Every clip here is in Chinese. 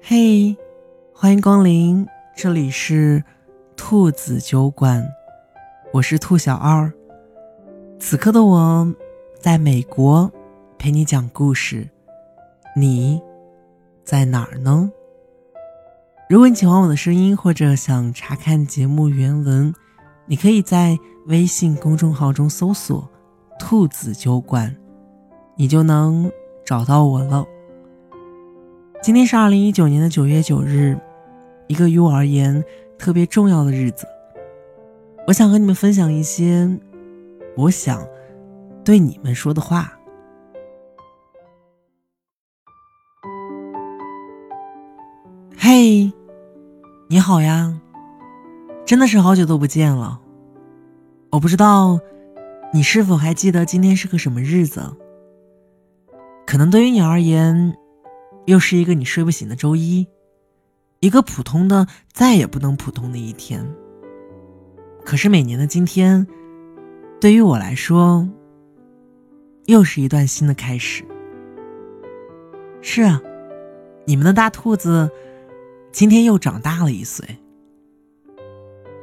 嘿，欢迎光临，这里是兔子酒馆，我是兔小二。此刻的我在美国陪你讲故事，你在哪儿呢？如果你喜欢我的声音，或者想查看节目原文，你可以在微信公众号中搜索“兔子酒馆”，你就能找到我了。今天是二零一九年的九月九日，一个于我而言特别重要的日子。我想和你们分享一些我想对你们说的话。嘿，你好呀，真的是好久都不见了。我不知道你是否还记得今天是个什么日子？可能对于你而言。又是一个你睡不醒的周一，一个普通的再也不能普通的一天。可是每年的今天，对于我来说，又是一段新的开始。是啊，你们的大兔子今天又长大了一岁。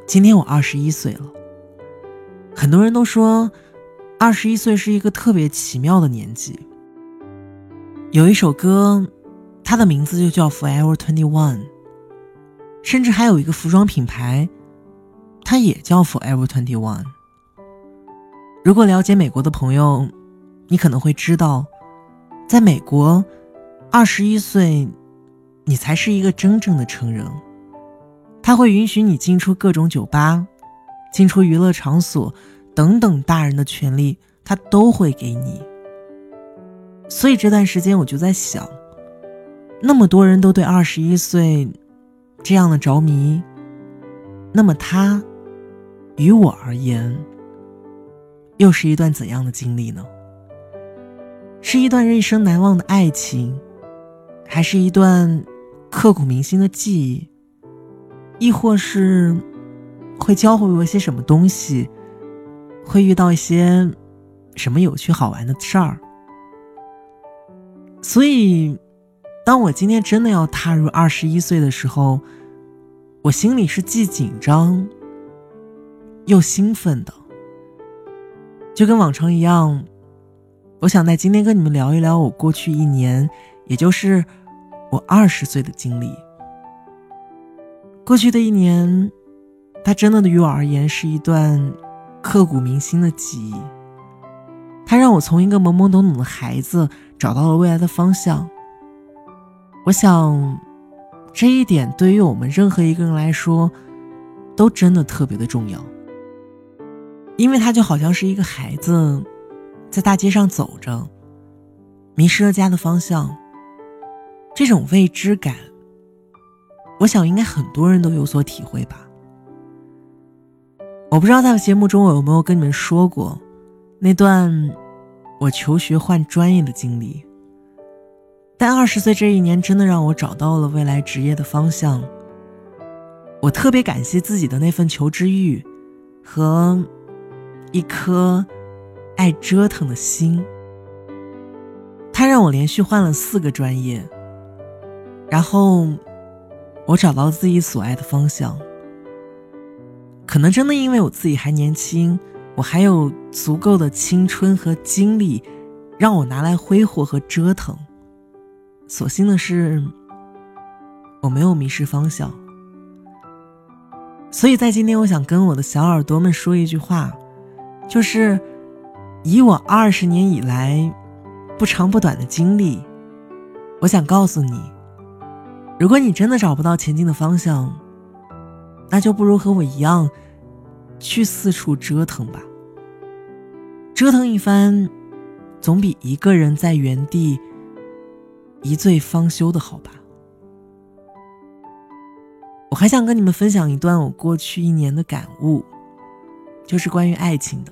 今天我二十一岁了。很多人都说，二十一岁是一个特别奇妙的年纪。有一首歌。它的名字就叫 Forever Twenty One，甚至还有一个服装品牌，它也叫 Forever Twenty One。如果了解美国的朋友，你可能会知道，在美国，二十一岁，你才是一个真正的成人。他会允许你进出各种酒吧，进出娱乐场所等等，大人的权利他都会给你。所以这段时间我就在想。那么多人都对二十一岁这样的着迷，那么他于我而言，又是一段怎样的经历呢？是一段一生难忘的爱情，还是一段刻骨铭心的记忆？亦或是会教会我些什么东西？会遇到一些什么有趣好玩的事儿？所以。当我今天真的要踏入二十一岁的时候，我心里是既紧张又兴奋的，就跟往常一样。我想在今天跟你们聊一聊我过去一年，也就是我二十岁的经历。过去的一年，它真的对于我而言是一段刻骨铭心的记忆。它让我从一个懵懵懂懂的孩子找到了未来的方向。我想，这一点对于我们任何一个人来说，都真的特别的重要。因为他就好像是一个孩子，在大街上走着，迷失了家的方向。这种未知感，我想应该很多人都有所体会吧。我不知道在节目中我有没有跟你们说过，那段我求学换专业的经历。但二十岁这一年真的让我找到了未来职业的方向。我特别感谢自己的那份求知欲，和一颗爱折腾的心。它让我连续换了四个专业，然后我找到自己所爱的方向。可能真的因为我自己还年轻，我还有足够的青春和精力，让我拿来挥霍和折腾。所幸的是，我没有迷失方向。所以在今天，我想跟我的小耳朵们说一句话，就是以我二十年以来不长不短的经历，我想告诉你，如果你真的找不到前进的方向，那就不如和我一样，去四处折腾吧。折腾一番，总比一个人在原地。一醉方休的好吧。我还想跟你们分享一段我过去一年的感悟，就是关于爱情的。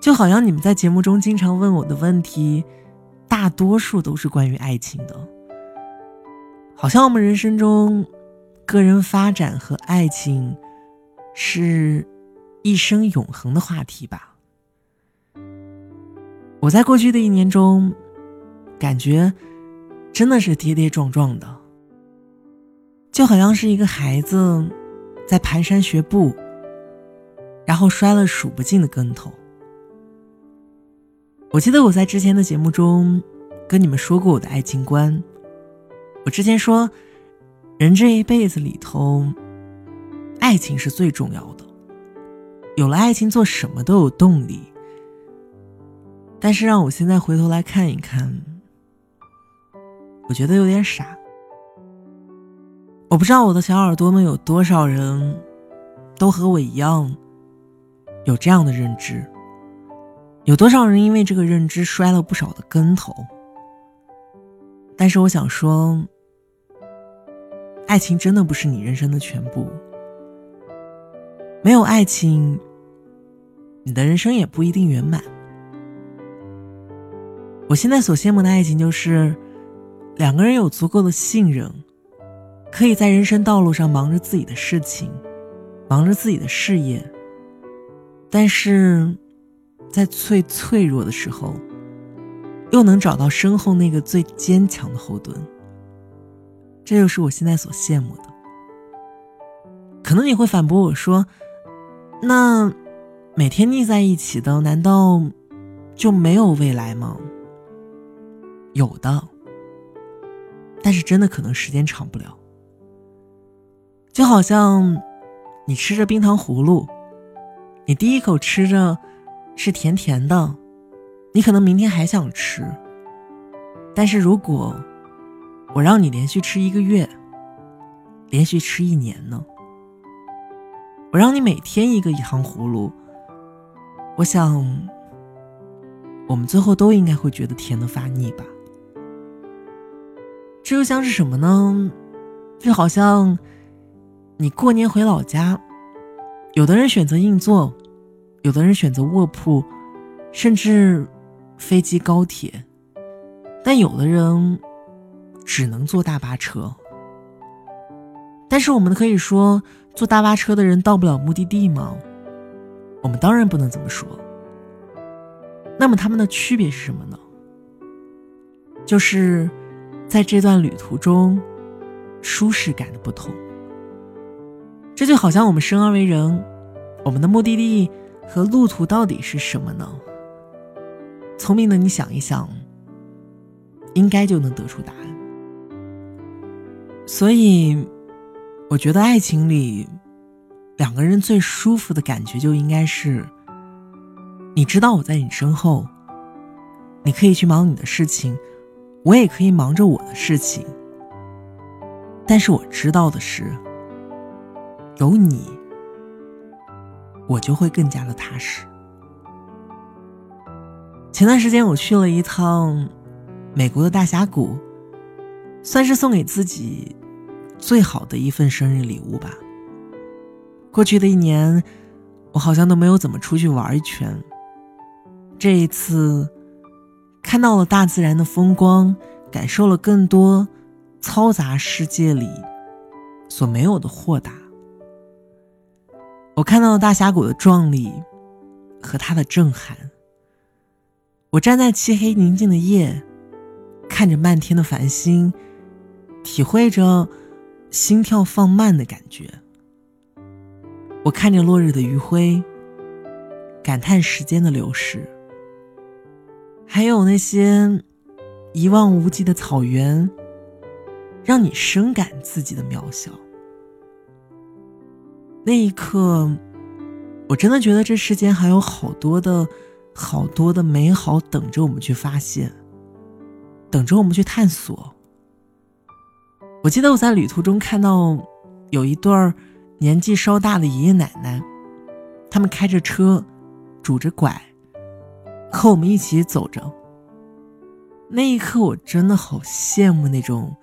就好像你们在节目中经常问我的问题，大多数都是关于爱情的。好像我们人生中，个人发展和爱情，是一生永恒的话题吧。我在过去的一年中。感觉真的是跌跌撞撞的，就好像是一个孩子在蹒跚学步，然后摔了数不尽的跟头。我记得我在之前的节目中跟你们说过我的爱情观。我之前说，人这一辈子里头，爱情是最重要的。有了爱情，做什么都有动力。但是让我现在回头来看一看，我觉得有点傻。我不知道我的小耳朵们有多少人，都和我一样，有这样的认知。有多少人因为这个认知摔了不少的跟头？但是我想说，爱情真的不是你人生的全部。没有爱情，你的人生也不一定圆满。我现在所羡慕的爱情，就是两个人有足够的信任，可以在人生道路上忙着自己的事情，忙着自己的事业，但是。在最脆弱的时候，又能找到身后那个最坚强的后盾。这就是我现在所羡慕的。可能你会反驳我说：“那每天腻在一起的，难道就没有未来吗？”有的，但是真的可能时间长不了。就好像你吃着冰糖葫芦，你第一口吃着。是甜甜的，你可能明天还想吃。但是如果我让你连续吃一个月，连续吃一年呢？我让你每天一个糖葫芦，我想，我们最后都应该会觉得甜的发腻吧。这又像是什么呢？就好像你过年回老家，有的人选择硬座。有的人选择卧铺，甚至飞机、高铁，但有的人只能坐大巴车。但是我们可以说，坐大巴车的人到不了目的地吗？我们当然不能这么说。那么他们的区别是什么呢？就是在这段旅途中，舒适感的不同。这就好像我们生而为人，我们的目的地。和路途到底是什么呢？聪明的你想一想，应该就能得出答案。所以，我觉得爱情里，两个人最舒服的感觉就应该是，你知道我在你身后，你可以去忙你的事情，我也可以忙着我的事情。但是我知道的是，有你。我就会更加的踏实。前段时间我去了一趟美国的大峡谷，算是送给自己最好的一份生日礼物吧。过去的一年，我好像都没有怎么出去玩一圈。这一次，看到了大自然的风光，感受了更多嘈杂世界里所没有的豁达。我看到了大峡谷的壮丽，和它的震撼。我站在漆黑宁静的夜，看着漫天的繁星，体会着心跳放慢的感觉。我看着落日的余晖，感叹时间的流逝。还有那些一望无际的草原，让你深感自己的渺小。那一刻，我真的觉得这世间还有好多的、好多的美好等着我们去发现，等着我们去探索。我记得我在旅途中看到有一对儿年纪稍大的爷爷奶奶，他们开着车，拄着拐，和我们一起走着。那一刻，我真的好羡慕那种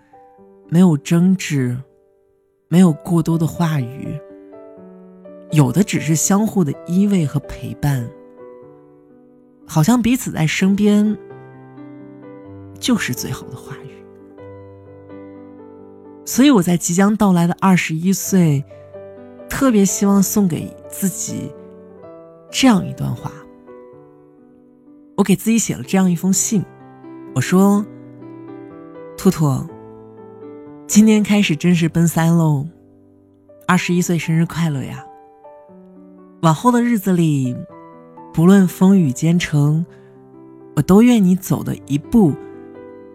没有争执、没有过多的话语。有的只是相互的依偎和陪伴，好像彼此在身边，就是最好的话语。所以我在即将到来的二十一岁，特别希望送给自己这样一段话。我给自己写了这样一封信，我说：“兔兔，今天开始正式奔三喽！二十一岁生日快乐呀！往后的日子里，不论风雨兼程，我都愿你走的一步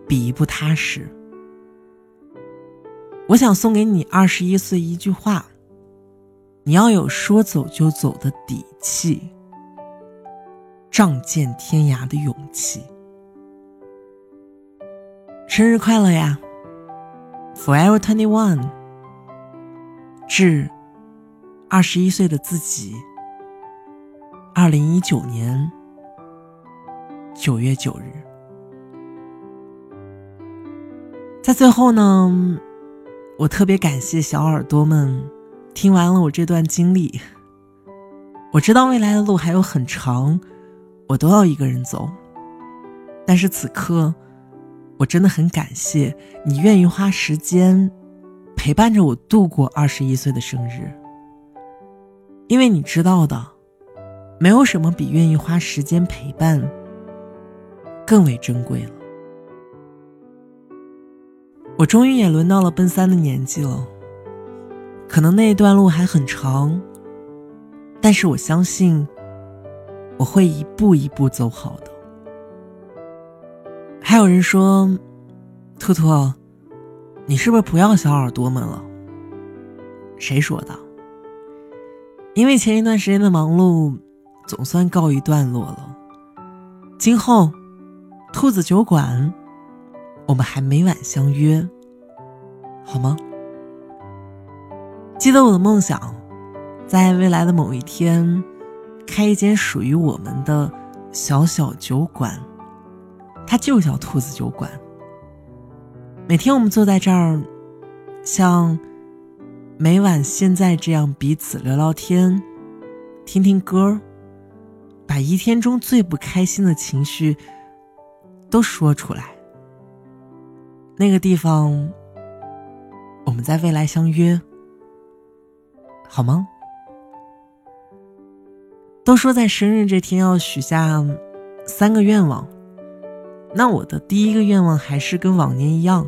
比一步踏实。我想送给你二十一岁一句话：你要有说走就走的底气，仗剑天涯的勇气。生日快乐呀，Forever Twenty One。致二十一岁的自己。二零一九年九月九日，在最后呢，我特别感谢小耳朵们听完了我这段经历。我知道未来的路还有很长，我都要一个人走。但是此刻，我真的很感谢你愿意花时间陪伴着我度过二十一岁的生日，因为你知道的。没有什么比愿意花时间陪伴更为珍贵了。我终于也轮到了奔三的年纪了，可能那一段路还很长，但是我相信我会一步一步走好的。还有人说：“兔兔，你是不是不要小耳朵们了？”谁说的？因为前一段时间的忙碌。总算告一段落了。今后，兔子酒馆，我们还每晚相约，好吗？记得我的梦想，在未来的某一天，开一间属于我们的小小酒馆，它就叫兔子酒馆。每天我们坐在这儿，像每晚现在这样彼此聊聊天，听听歌把一天中最不开心的情绪都说出来。那个地方，我们在未来相约，好吗？都说在生日这天要许下三个愿望，那我的第一个愿望还是跟往年一样，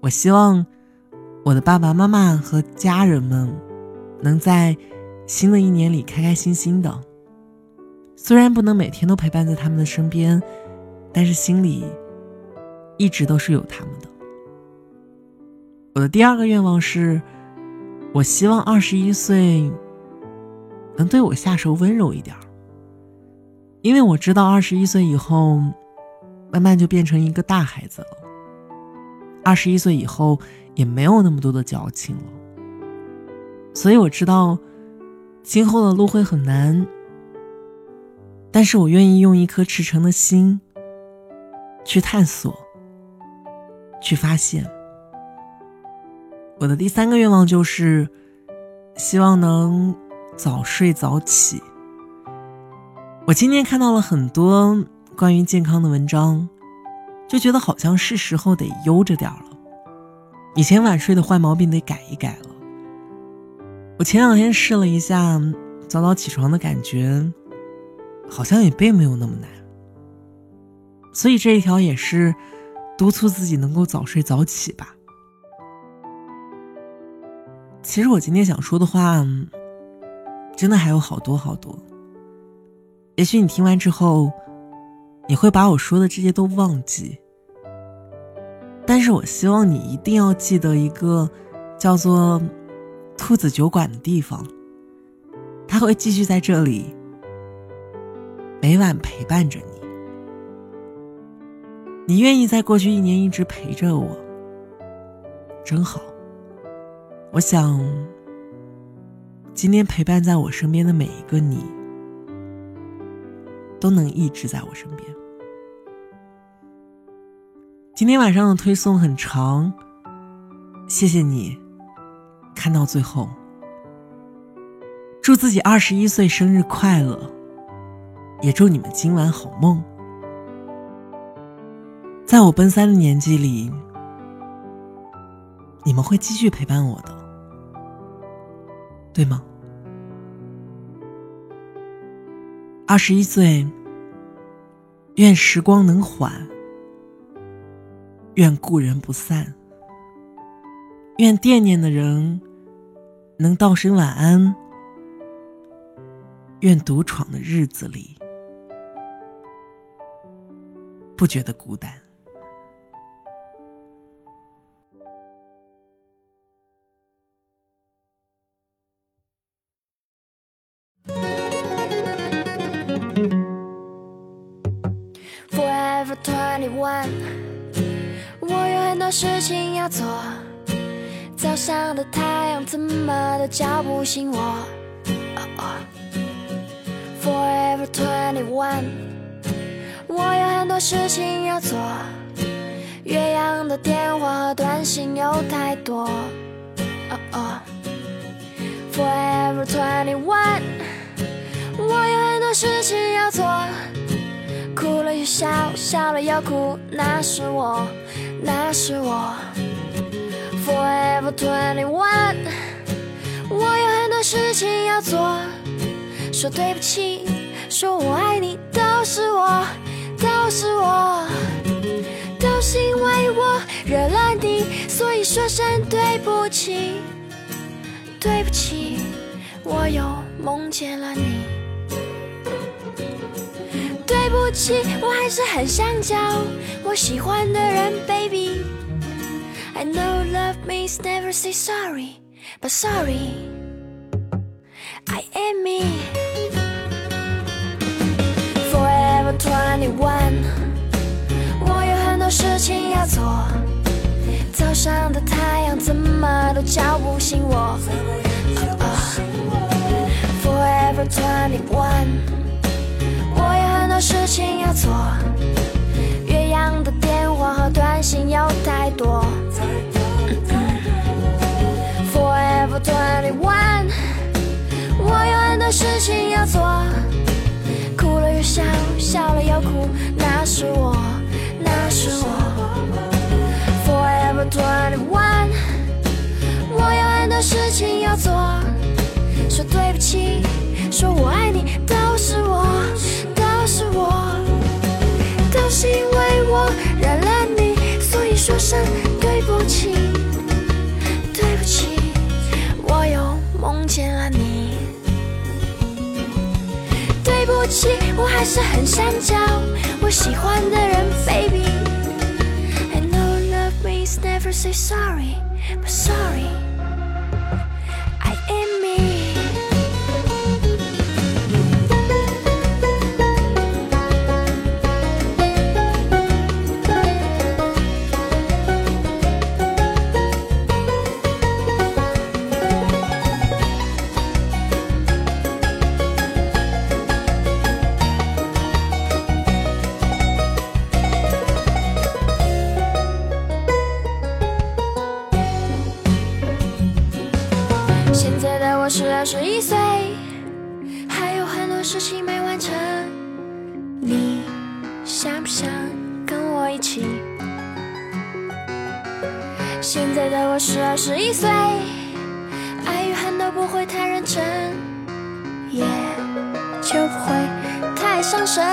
我希望我的爸爸妈妈和家人们能在新的一年里开开心心的。虽然不能每天都陪伴在他们的身边，但是心里一直都是有他们的。我的第二个愿望是，我希望二十一岁能对我下手温柔一点因为我知道二十一岁以后，慢慢就变成一个大孩子了。二十一岁以后也没有那么多的矫情了，所以我知道今后的路会很难。但是我愿意用一颗赤诚的心去探索，去发现。我的第三个愿望就是，希望能早睡早起。我今天看到了很多关于健康的文章，就觉得好像是时候得悠着点了。以前晚睡的坏毛病得改一改了。我前两天试了一下早早起床的感觉。好像也并没有那么难，所以这一条也是督促自己能够早睡早起吧。其实我今天想说的话，真的还有好多好多。也许你听完之后，你会把我说的这些都忘记，但是我希望你一定要记得一个叫做“兔子酒馆”的地方，它会继续在这里。每晚陪伴着你，你愿意在过去一年一直陪着我，真好。我想，今天陪伴在我身边的每一个你，都能一直在我身边。今天晚上的推送很长，谢谢你看到最后。祝自己二十一岁生日快乐！也祝你们今晚好梦。在我奔三的年纪里，你们会继续陪伴我的，对吗？二十一岁，愿时光能缓，愿故人不散，愿惦念的人能道声晚安，愿独闯的日子里不觉得孤单。晚，我有很多事情要做。早上的太阳怎么都叫不醒我。Forever twenty one，我有很多事情要做。岳阳的电话和短信有太多。Forever twenty one，我有很多事情要做。哭了又笑，笑了又哭，那是我，那是我。Forever twenty one，我有很多事情要做。说对不起，说我爱你，都是我，都是我，都是因为我惹了你，所以说声对不起，对不起，我又梦见了你。对不起，我还是很想交我喜欢的人，baby。I know love means never say sorry, but sorry, I am me. Forever twenty one，我有很多事情要做。早上的太阳怎么都叫不醒我。Forever twenty one。的事情要做，岳阳的电话和短信有太多。Forever twenty one，我有很多事情要做，哭了又笑，声对不起，对不起，我又梦见了你。对不起，我还是很想交我喜欢的人，baby。I know love means never say sorry, 你想不想跟我一起？现在的我十二十一岁，爱与恨都不会太认真，也就不会太伤神。